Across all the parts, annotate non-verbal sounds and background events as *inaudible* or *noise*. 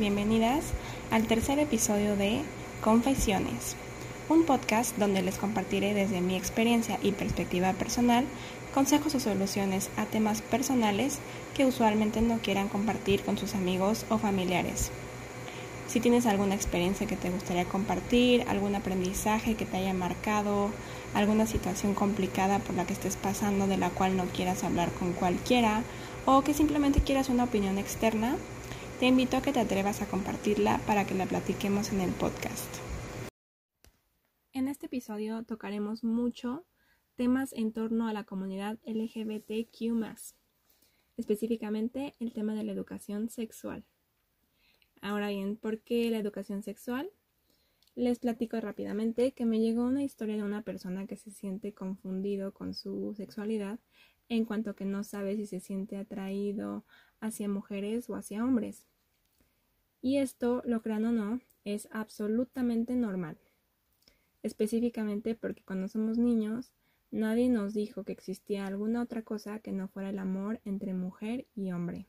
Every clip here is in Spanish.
bienvenidas al tercer episodio de Confesiones, un podcast donde les compartiré desde mi experiencia y perspectiva personal consejos o soluciones a temas personales que usualmente no quieran compartir con sus amigos o familiares. Si tienes alguna experiencia que te gustaría compartir, algún aprendizaje que te haya marcado, alguna situación complicada por la que estés pasando de la cual no quieras hablar con cualquiera o que simplemente quieras una opinión externa, te invito a que te atrevas a compartirla para que la platiquemos en el podcast. En este episodio tocaremos mucho temas en torno a la comunidad LGBTQ, específicamente el tema de la educación sexual. Ahora bien, ¿por qué la educación sexual? Les platico rápidamente que me llegó una historia de una persona que se siente confundido con su sexualidad en cuanto que no sabe si se siente atraído hacia mujeres o hacia hombres. Y esto, lo crean o no, es absolutamente normal. Específicamente porque cuando somos niños, nadie nos dijo que existía alguna otra cosa que no fuera el amor entre mujer y hombre.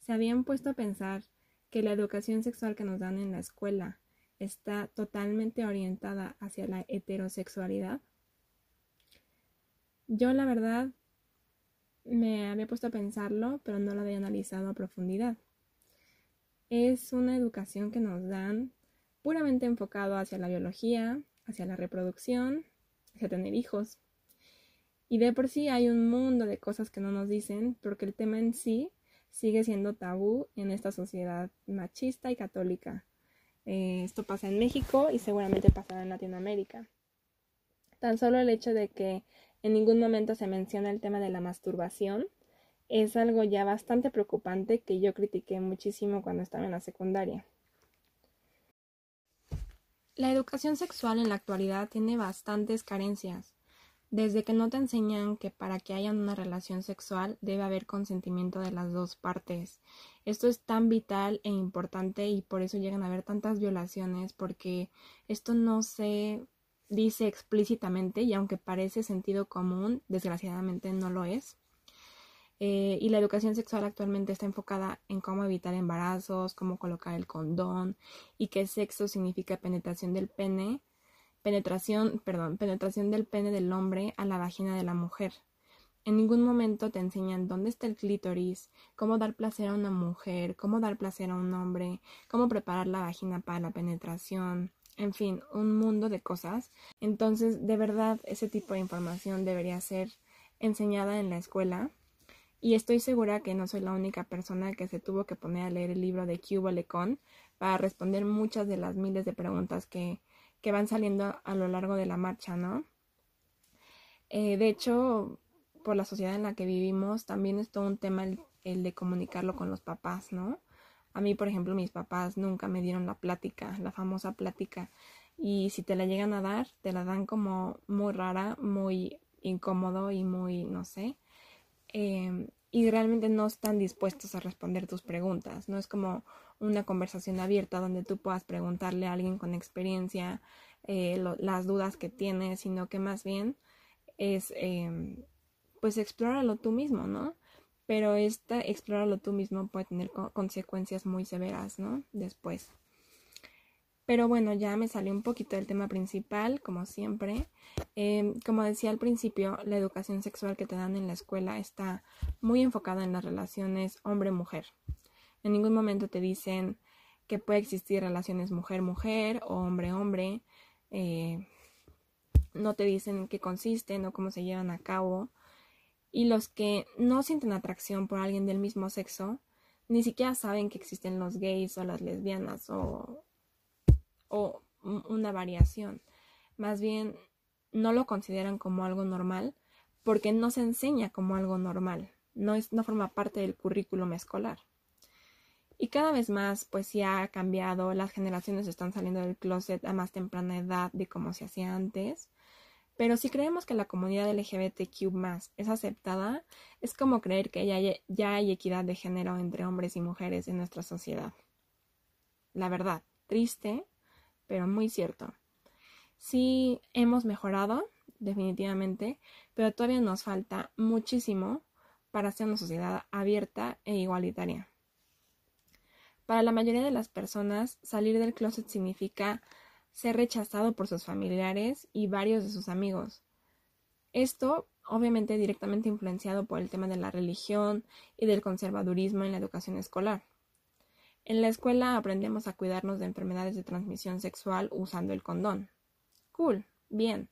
Se habían puesto a pensar que la educación sexual que nos dan en la escuela está totalmente orientada hacia la heterosexualidad? Yo la verdad me había puesto a pensarlo, pero no lo había analizado a profundidad. Es una educación que nos dan puramente enfocado hacia la biología, hacia la reproducción, hacia tener hijos. Y de por sí hay un mundo de cosas que no nos dicen, porque el tema en sí sigue siendo tabú en esta sociedad machista y católica. Eh, esto pasa en México y seguramente pasará en Latinoamérica. Tan solo el hecho de que en ningún momento se menciona el tema de la masturbación es algo ya bastante preocupante que yo critiqué muchísimo cuando estaba en la secundaria. La educación sexual en la actualidad tiene bastantes carencias desde que no te enseñan que para que haya una relación sexual debe haber consentimiento de las dos partes. Esto es tan vital e importante y por eso llegan a haber tantas violaciones porque esto no se dice explícitamente y aunque parece sentido común, desgraciadamente no lo es. Eh, y la educación sexual actualmente está enfocada en cómo evitar embarazos, cómo colocar el condón y qué sexo significa penetración del pene penetración, perdón, penetración del pene del hombre a la vagina de la mujer. En ningún momento te enseñan dónde está el clítoris, cómo dar placer a una mujer, cómo dar placer a un hombre, cómo preparar la vagina para la penetración, en fin, un mundo de cosas. Entonces, de verdad, ese tipo de información debería ser enseñada en la escuela. Y estoy segura que no soy la única persona que se tuvo que poner a leer el libro de Cuba Lecon para responder muchas de las miles de preguntas que que van saliendo a lo largo de la marcha, ¿no? Eh, de hecho, por la sociedad en la que vivimos, también es todo un tema el, de comunicarlo con los papás, ¿no? A mí, por ejemplo, mis papás nunca me dieron la plática, la famosa plática, y si te la llegan a dar, te la dan como muy rara, muy incómodo y muy, no sé, em, y realmente no están dispuestos a responder tus preguntas, no es como una conversación abierta donde tú puedas preguntarle a alguien con experiencia eh, las dudas que tienes, sino que más bien es eh, pues explóralo tú mismo, ¿no? Pero esta explóralo tú mismo puede tener consecuencias muy severas, ¿no? Después. Pero bueno, ya me salió un poquito del tema principal, como siempre. Em, como decía al principio, la educación sexual que te dan en la escuela está muy enfocada en las relaciones hombre-mujer. En ningún momento te dicen que puede existir relaciones mujer-mujer o hombre-hombre. Eh, no te dicen qué consisten o cómo se llevan a cabo. Y los que no sienten atracción por alguien del mismo sexo, ni siquiera saben que existen los gays o las lesbianas o, o una variación. Más bien, no lo consideran como algo normal porque no se enseña como algo normal. No, es, no forma parte del currículum escolar. Y cada vez más, pues ya ha cambiado, las generaciones están saliendo del closet a más temprana edad de como se hacía antes. Pero si creemos que la comunidad LGBTQ es aceptada, es como creer que ya hay, ya hay equidad de género entre hombres y mujeres en nuestra sociedad. La verdad, triste, pero muy cierto. Sí hemos mejorado, definitivamente, pero todavía nos falta muchísimo para ser una sociedad abierta e igualitaria. Para la mayoría de las personas, salir del closet significa ser rechazado por sus familiares y varios de sus amigos. Esto, obviamente, directamente influenciado por el tema de la religión y del conservadurismo en la educación escolar. En la escuela aprendemos a cuidarnos de enfermedades de transmisión sexual usando el condón. Cool, bien.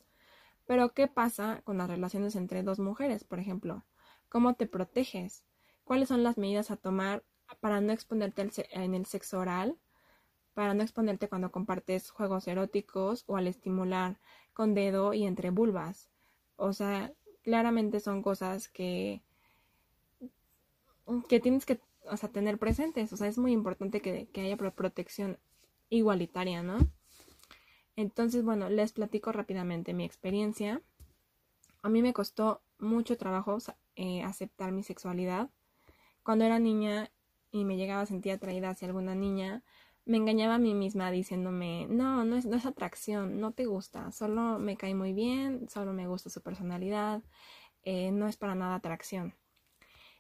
Pero, ¿qué pasa con las relaciones entre dos mujeres, por ejemplo? ¿Cómo te proteges? ¿Cuáles son las medidas a tomar para no exponerte en el sexo oral, para no exponerte cuando compartes juegos eróticos o al estimular con dedo y entre vulvas. O sea, claramente son cosas que, que tienes que tener presentes. O sea, es muy importante que, que haya protección igualitaria, ¿no? Entonces, bueno, les platico rápidamente mi experiencia. A mí me costó mucho trabajo eh, aceptar mi sexualidad. Cuando era niña y me llegaba a sentir atraída hacia alguna niña, me engañaba a mí misma diciéndome, no, no es, no es atracción, no te gusta, solo me cae muy bien, solo me gusta su personalidad, eh, no es para nada atracción.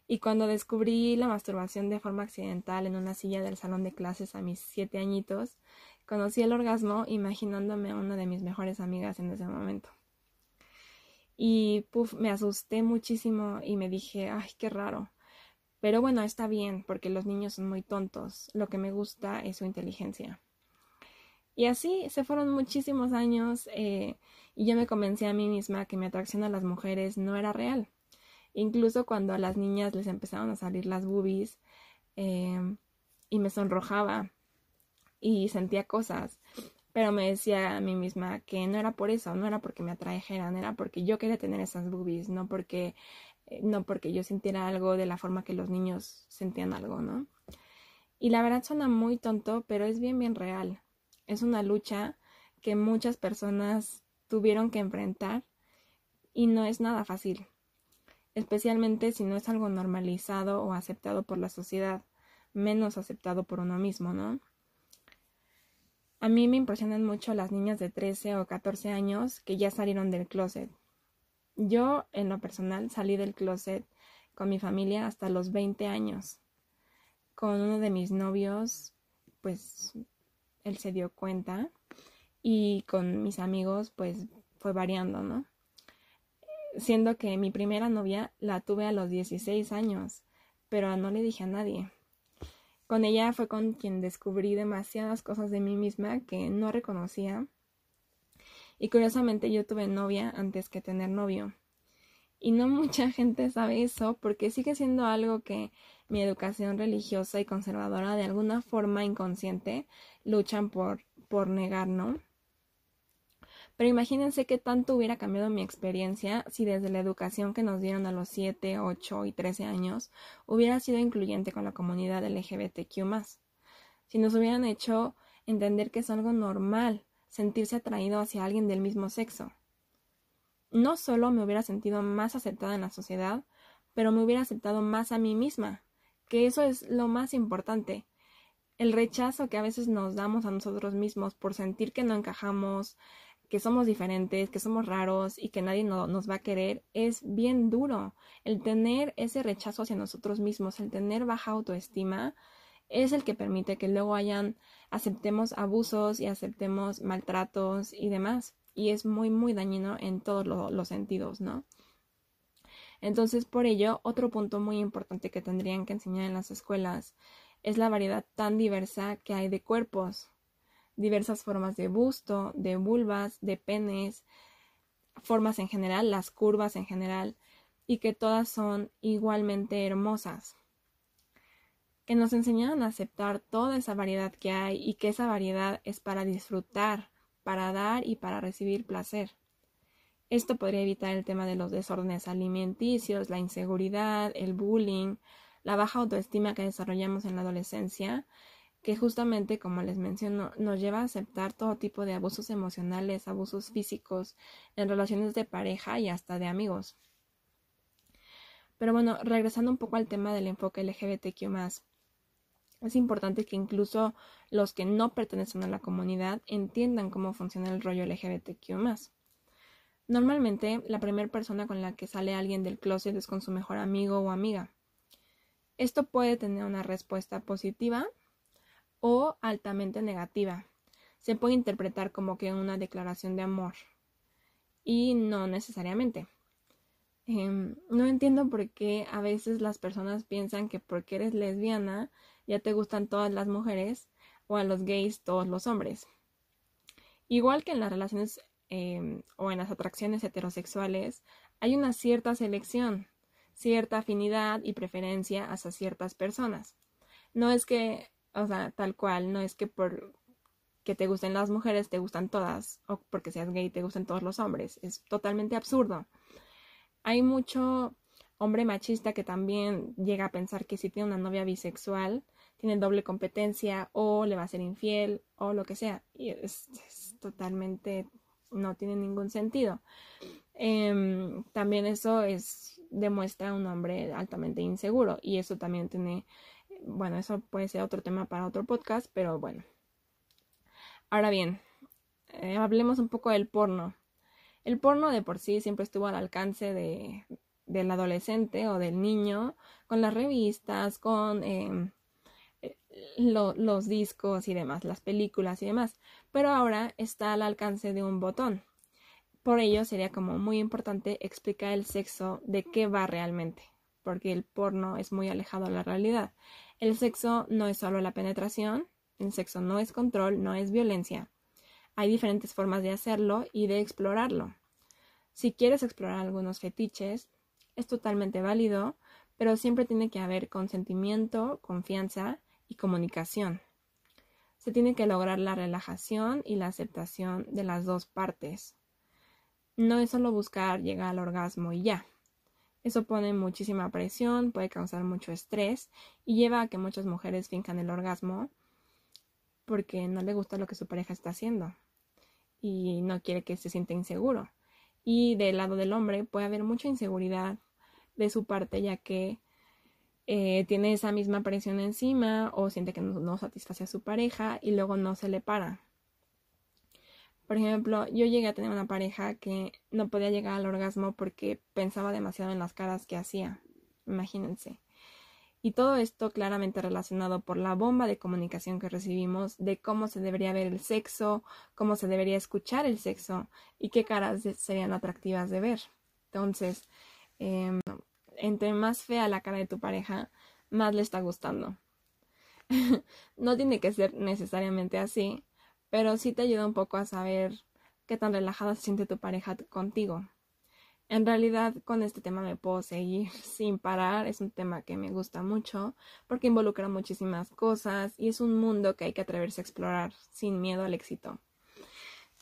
Y cuando descubrí la masturbación de forma accidental en una silla del salón de clases a mis siete añitos, conocí el orgasmo imaginándome a una de mis mejores amigas en ese momento. Y me asusté muchísimo y me dije, ay, qué raro. Pero bueno, está bien, porque los niños son muy tontos. Lo que me gusta es su inteligencia. Y así se fueron muchísimos años eh, y yo me convencí a mí misma que mi atracción a las mujeres no era real. Incluso cuando a las niñas les empezaron a salir las boobies eh, y me sonrojaba y sentía cosas, pero me decía a mí misma que no era por eso, no era porque me atrajeran, era porque yo quería tener esas boobies, no porque no porque yo sintiera algo de la forma que los niños sentían algo, ¿no? Y la verdad suena muy tonto, pero es bien, bien real. Es una lucha que muchas personas tuvieron que enfrentar y no es nada fácil, especialmente si no es algo normalizado o aceptado por la sociedad, menos aceptado por uno mismo, ¿no? A mí me impresionan mucho las niñas de 13 o 14 años que ya salieron del closet, yo, en lo personal, salí del closet con mi familia hasta los 20 años. Con uno de mis novios, pues él se dio cuenta y con mis amigos, pues fue variando, ¿no? Siendo que mi primera novia la tuve a los 16 años, pero no le dije a nadie. Con ella fue con quien descubrí demasiadas cosas de mí misma que no reconocía y curiosamente yo tuve novia antes que tener novio. Y no mucha gente sabe eso porque sigue siendo algo que mi educación religiosa y conservadora de alguna forma inconsciente luchan por, por negar, ¿no? Pero imagínense qué tanto hubiera cambiado mi experiencia si desde la educación que nos dieron a los 7, 8 y 13 años hubiera sido incluyente con la comunidad LGBTQ. Si nos hubieran hecho entender que es algo normal sentirse atraído hacia alguien del mismo sexo. No solo me hubiera sentido más aceptada en la sociedad, pero me hubiera aceptado más a mí misma, que eso es lo más importante. El rechazo que a veces nos damos a nosotros mismos por sentir que no encajamos, que somos diferentes, que somos raros y que nadie nos va a querer, es bien duro. El tener ese rechazo hacia nosotros mismos, el tener baja autoestima, es el que permite que luego hayan, aceptemos abusos y aceptemos maltratos y demás. Y es muy, muy dañino en todos los sentidos, ¿no? Entonces, por ello, otro punto muy importante que tendrían que enseñar en las escuelas es la variedad tan diversa que hay de cuerpos, diversas formas de busto, de vulvas, de penes, formas en general, las curvas en general, y que todas son igualmente hermosas que nos enseñaron a aceptar toda esa variedad que hay y que esa variedad es para disfrutar, para dar y para recibir placer. Esto podría evitar el tema de los desórdenes alimenticios, la inseguridad, el bullying, la baja autoestima que desarrollamos en la adolescencia, que justamente, como les menciono, nos lleva a aceptar todo tipo de abusos emocionales, abusos físicos en relaciones de pareja y hasta de amigos. Pero bueno, regresando un poco al tema del enfoque LGBTQ es importante que incluso los que no pertenecen a la comunidad entiendan cómo funciona el rollo LGBTQ. Normalmente, la primera persona con la que sale alguien del closet es con su mejor amigo o amiga. Esto puede tener una respuesta positiva o altamente negativa. Se puede interpretar como que una declaración de amor y no necesariamente. Em, no entiendo por qué a veces las personas piensan que porque eres lesbiana ya te gustan todas las mujeres o a los gays todos los hombres. Igual que en las relaciones em, o en las atracciones heterosexuales, hay una cierta selección, cierta afinidad y preferencia hacia ciertas personas. No es que, o sea, tal cual, no es que por que te gusten las mujeres te gustan todas o porque seas gay te gustan todos los hombres. Es totalmente absurdo. Hay mucho hombre machista que también llega a pensar que si tiene una novia bisexual tiene doble competencia o le va a ser infiel o lo que sea. Y es, totalmente, no tiene ningún sentido. Em, también eso es, demuestra un hombre altamente inseguro y eso también tiene, bueno, eso puede ser otro tema para otro podcast, pero bueno. Ahora bien, eh, hablemos un poco del porno. El porno de por sí siempre estuvo al alcance de, del adolescente o del niño con las revistas, con em, los discos y demás, las películas y demás, pero ahora está al alcance de un botón. Por ello sería como muy importante explicar el sexo de qué va realmente, porque el porno es muy alejado de la realidad. El sexo no es solo la penetración, el sexo no es control, no es violencia. Hay diferentes formas de hacerlo y de explorarlo. Si quieres explorar algunos fetiches, es totalmente válido, pero siempre tiene que haber consentimiento, confianza y comunicación. Se tiene que lograr la relajación y la aceptación de las dos partes. No es solo buscar llegar al orgasmo y ya. Eso pone muchísima presión, puede causar mucho estrés y lleva a que muchas mujeres finjan el orgasmo porque no le gusta lo que su pareja está haciendo y no quiere que se sienta inseguro. Y del lado del hombre puede haber mucha inseguridad de su parte ya que eh, tiene esa misma presión encima o siente que no, satisface a su pareja y luego no se le para. Por ejemplo, yo llegué a tener una pareja que no podía llegar al orgasmo porque pensaba demasiado en las caras que hacía. Imagínense. Y todo esto claramente relacionado por la bomba de comunicación que recibimos de cómo se debería ver el sexo, cómo se debería escuchar el sexo y qué caras serían atractivas de ver. Entonces, eh, entre más fea la cara de tu pareja, más le está gustando. *laughs* no tiene que ser necesariamente así, pero sí te ayuda un poco a saber qué tan relajada se siente tu pareja contigo. En realidad con este tema me puedo seguir *laughs* sin parar, es un tema que me gusta mucho porque involucra muchísimas cosas y es un mundo que hay que atreverse a explorar sin miedo al éxito.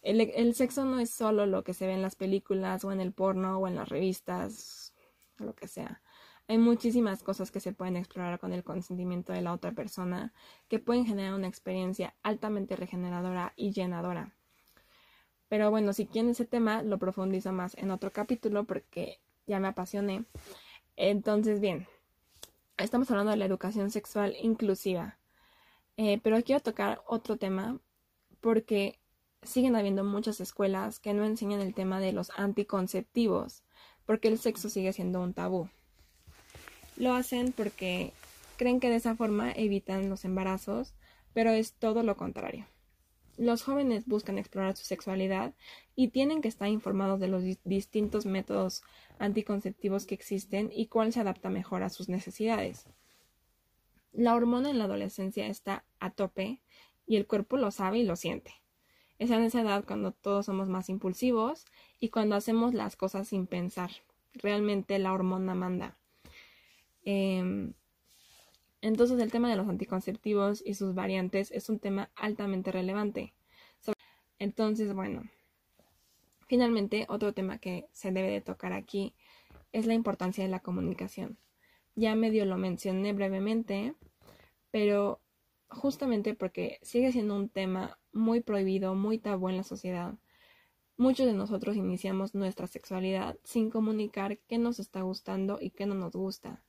El, sexo no es solo lo que se ve en las películas o en el porno o en las revistas lo que sea. Hay muchísimas cosas que se pueden explorar con el consentimiento de la otra persona que pueden generar una experiencia altamente regeneradora y llenadora. Pero bueno, si quieren ese tema, lo profundizo más en otro capítulo porque ya me apasioné. Entonces, bien, estamos hablando de la educación sexual inclusiva. Eh, pero quiero tocar otro tema porque siguen habiendo muchas escuelas que no enseñan el tema de los anticonceptivos porque el sexo sigue siendo un tabú. Lo hacen porque creen que de esa forma evitan los embarazos, pero es todo lo contrario. Los jóvenes buscan explorar su sexualidad y tienen que estar informados de los distintos métodos anticonceptivos que existen y cuál se adapta mejor a sus necesidades. La hormona en la adolescencia está a tope y el cuerpo lo sabe y lo siente. Es en esa edad cuando todos somos más impulsivos y cuando hacemos las cosas sin pensar. Realmente la hormona manda. Em, entonces el tema de los anticonceptivos y sus variantes es un tema altamente relevante. Entonces, bueno, finalmente otro tema que se debe de tocar aquí es la importancia de la comunicación. Ya medio lo mencioné brevemente, pero justamente porque sigue siendo un tema muy prohibido, muy tabú en la sociedad. Muchos de nosotros iniciamos nuestra sexualidad sin comunicar qué nos está gustando y qué no nos gusta.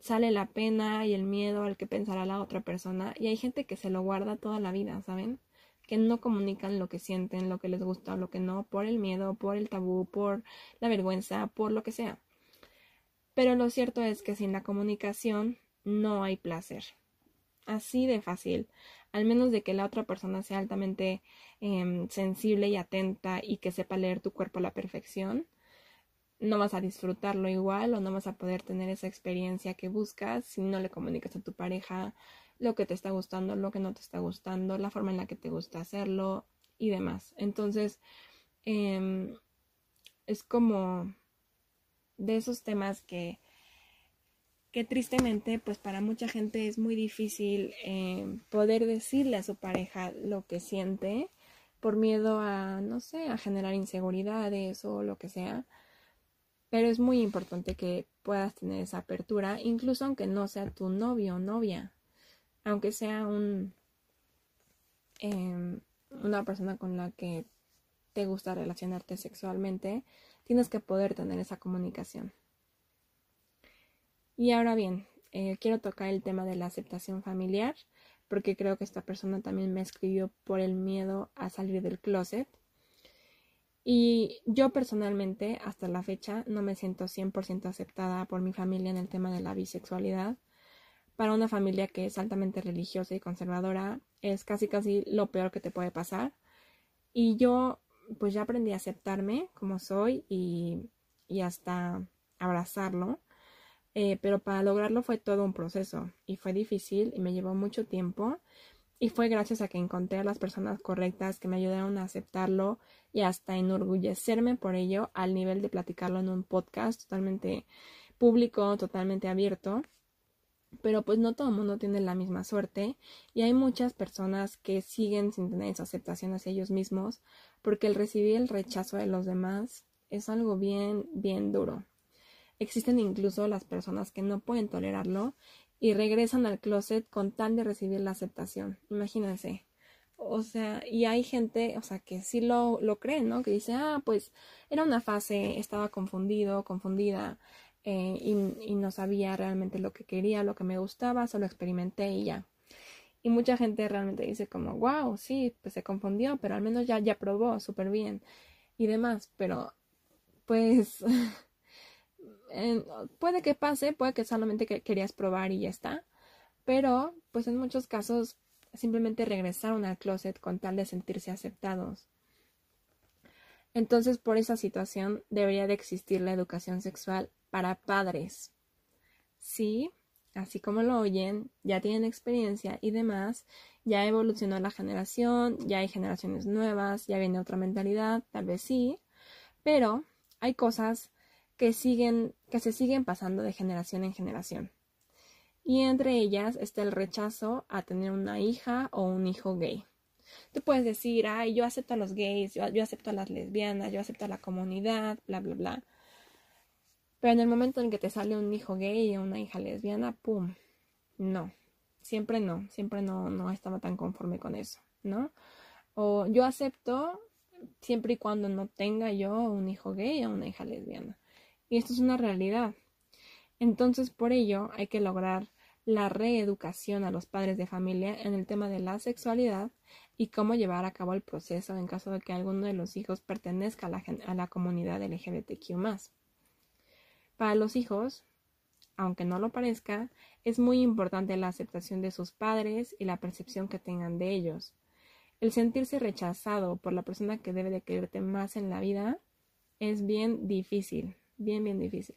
Sale la pena y el miedo al que pensará la otra persona y hay gente que se lo guarda toda la vida, ¿saben? Que no comunican lo que sienten, lo que les gusta o lo que no, por el miedo, por el tabú, por la vergüenza, por lo que sea. Pero lo cierto es que sin la comunicación no hay placer. así de fácil, al menos de que la otra persona sea altamente em, sensible y atenta y que sepa leer tu cuerpo a la perfección, no vas a disfrutarlo igual o no vas a poder tener esa experiencia que buscas si no le comunicas a tu pareja lo que te está gustando, lo que no te está gustando, la forma en la que te gusta hacerlo y demás. Entonces, em, es como de esos temas que, que tristemente, pues para mucha gente es muy difícil em, poder decirle a su pareja lo que siente por miedo a, no sé, a generar inseguridades o lo que sea pero es muy importante que puedas tener esa apertura, incluso aunque no sea tu novio o novia, aunque sea un em, una persona con la que te gusta relacionarte sexualmente, tienes que poder tener esa comunicación. Y ahora bien, eh, quiero tocar el tema de la aceptación familiar, porque creo que esta persona también me escribió por el miedo a salir del closet. Y yo personalmente, hasta la fecha, no me siento 100% aceptada por mi familia en el tema de la bisexualidad. Para una familia que es altamente religiosa y conservadora, es casi casi lo peor que te puede pasar. Y yo, pues ya aprendí a aceptarme como soy y, y hasta abrazarlo. Eh, pero para lograrlo fue todo un proceso y fue difícil y me llevó mucho tiempo y fue gracias a que encontré a las personas correctas que me ayudaron a aceptarlo y hasta enorgullecerme por ello al nivel de platicarlo en un podcast totalmente público, totalmente abierto. Pero pues no todo el mundo tiene la misma suerte y hay muchas personas que siguen sin tener esa aceptación hacia ellos mismos porque el recibir el rechazo de los demás es algo bien, bien duro. Existen incluso las personas que no pueden tolerarlo y regresan al closet con tal de recibir la aceptación. Imagínense. O sea, y hay gente, o sea, que sí lo, lo creen, ¿no? Que dice, ah, pues era una fase, estaba confundido, confundida, eh, y, y, no sabía realmente lo que quería, lo que me gustaba, solo experimenté y ya. Y mucha gente realmente dice como, wow, sí, pues se confundió, pero al menos ya, ya probó súper bien y demás, pero pues *laughs* puede que pase, puede que solamente querías probar y ya está, pero pues en muchos casos simplemente regresaron al closet con tal de sentirse aceptados. Entonces, por esa situación debería de existir la educación sexual para padres. Sí, así como lo oyen, ya tienen experiencia y demás, ya evolucionó la generación, ya hay generaciones nuevas, ya viene otra mentalidad, tal vez sí, pero hay cosas que, siguen, que se siguen pasando de generación en generación. Y entre ellas está el rechazo a tener una hija o un hijo gay. Tú puedes decir, ay, yo acepto a los gays, yo, acepto a las lesbianas, yo acepto a la comunidad, bla, bla, bla. Pero en el momento en que te sale un hijo gay y una hija lesbiana, ¡pum! No, siempre no, siempre no, no estaba tan conforme con eso, ¿no? O yo acepto siempre y cuando no tenga yo un hijo gay o una hija lesbiana. Y esto es una realidad. Entonces, por ello, hay que lograr la reeducación a los padres de familia en el tema de la sexualidad y cómo llevar a cabo el proceso en caso de que alguno de los hijos pertenezca a la, a la comunidad LGBTQ. Para los hijos, aunque no lo parezca, es muy importante la aceptación de sus padres y la percepción que tengan de ellos. El sentirse rechazado por la persona que debe de quererte más en la vida es bien difícil bien, bien difícil.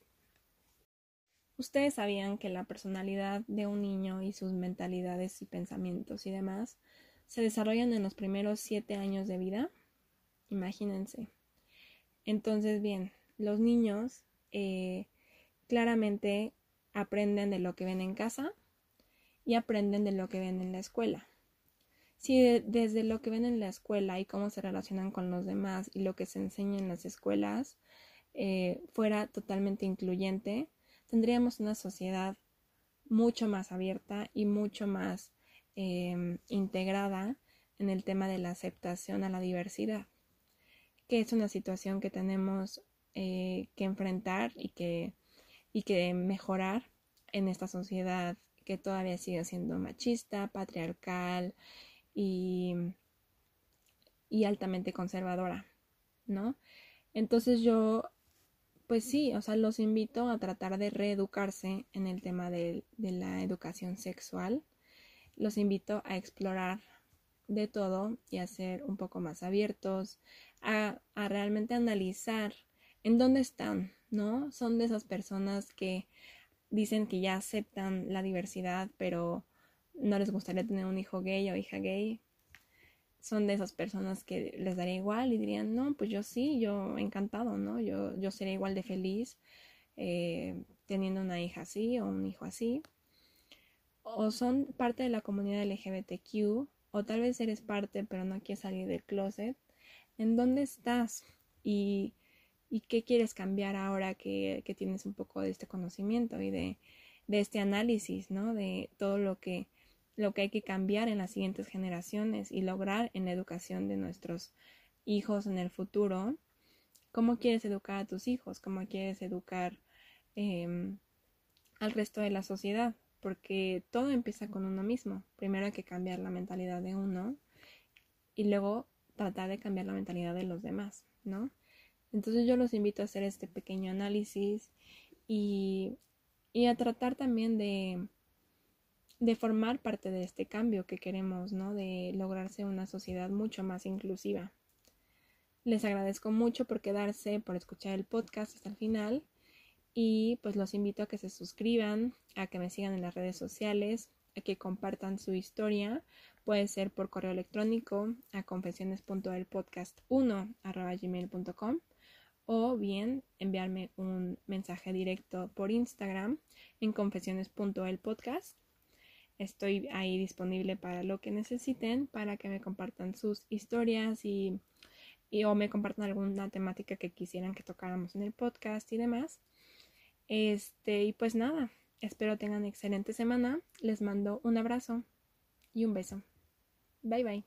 ¿Ustedes sabían que la personalidad de un niño y sus mentalidades y pensamientos y demás se desarrollan en los primeros siete años de vida? Imagínense. Entonces, bien, los niños eh, claramente aprenden de lo que ven en casa y aprenden de lo que ven en la escuela. Si desde lo que ven en la escuela y cómo se relacionan con los demás y lo que se enseña en las escuelas eh, fuera totalmente incluyente, tendríamos una sociedad mucho más abierta y mucho más em, integrada en el tema de la aceptación a la diversidad, que es una situación que tenemos eh, que enfrentar y que, y que mejorar en esta sociedad que todavía sigue siendo machista, patriarcal y, y altamente conservadora, ¿no? Entonces yo pues sí, o sea, los invito a tratar de reeducarse en el tema de, la educación sexual los invito a explorar de todo y a ser un poco más abiertos, a, a realmente analizar en dónde están, ¿no? Son de esas personas que dicen que ya aceptan la diversidad, pero no les gustaría tener un hijo gay o hija gay. Son de esas personas que les daría igual y dirían, no, pues yo sí, yo encantado, ¿no? Yo, yo sería igual de feliz eh, teniendo una hija así o un hijo así. O son parte de la comunidad LGBTQ, o tal vez eres parte pero no quieres salir del closet. ¿En dónde estás? Y y qué quieres cambiar ahora que, tienes un poco de este conocimiento y de, este análisis, ¿no? De todo lo que, lo que hay que cambiar en las siguientes generaciones y lograr en la educación de nuestros hijos en el futuro. ¿Cómo quieres educar a tus hijos? ¿Cómo quieres educar em, al resto de la sociedad? Porque todo empieza con uno mismo. Primero hay que cambiar la mentalidad de uno y luego tratar de cambiar la mentalidad de los demás, ¿no? Entonces yo los invito a hacer este pequeño análisis y, a tratar también de, de formar parte de este cambio que queremos, ¿no? De lograrse una sociedad mucho más inclusiva. Les agradezco mucho por quedarse, por escuchar el podcast hasta el final y pues los invito a que se suscriban, a que me sigan en las redes sociales, a que compartan su historia. Puede ser por correo electrónico a confesiones.elpodcast1 o bien enviarme un mensaje directo por Instagram en confesiones.elpodcast. Estoy ahí disponible para lo que necesiten, para que me compartan sus historias y, o me compartan alguna temática que quisieran que tocáramos en el podcast y demás. Este, y pues nada, espero tengan excelente semana. Les mando un abrazo y un beso. Bye bye.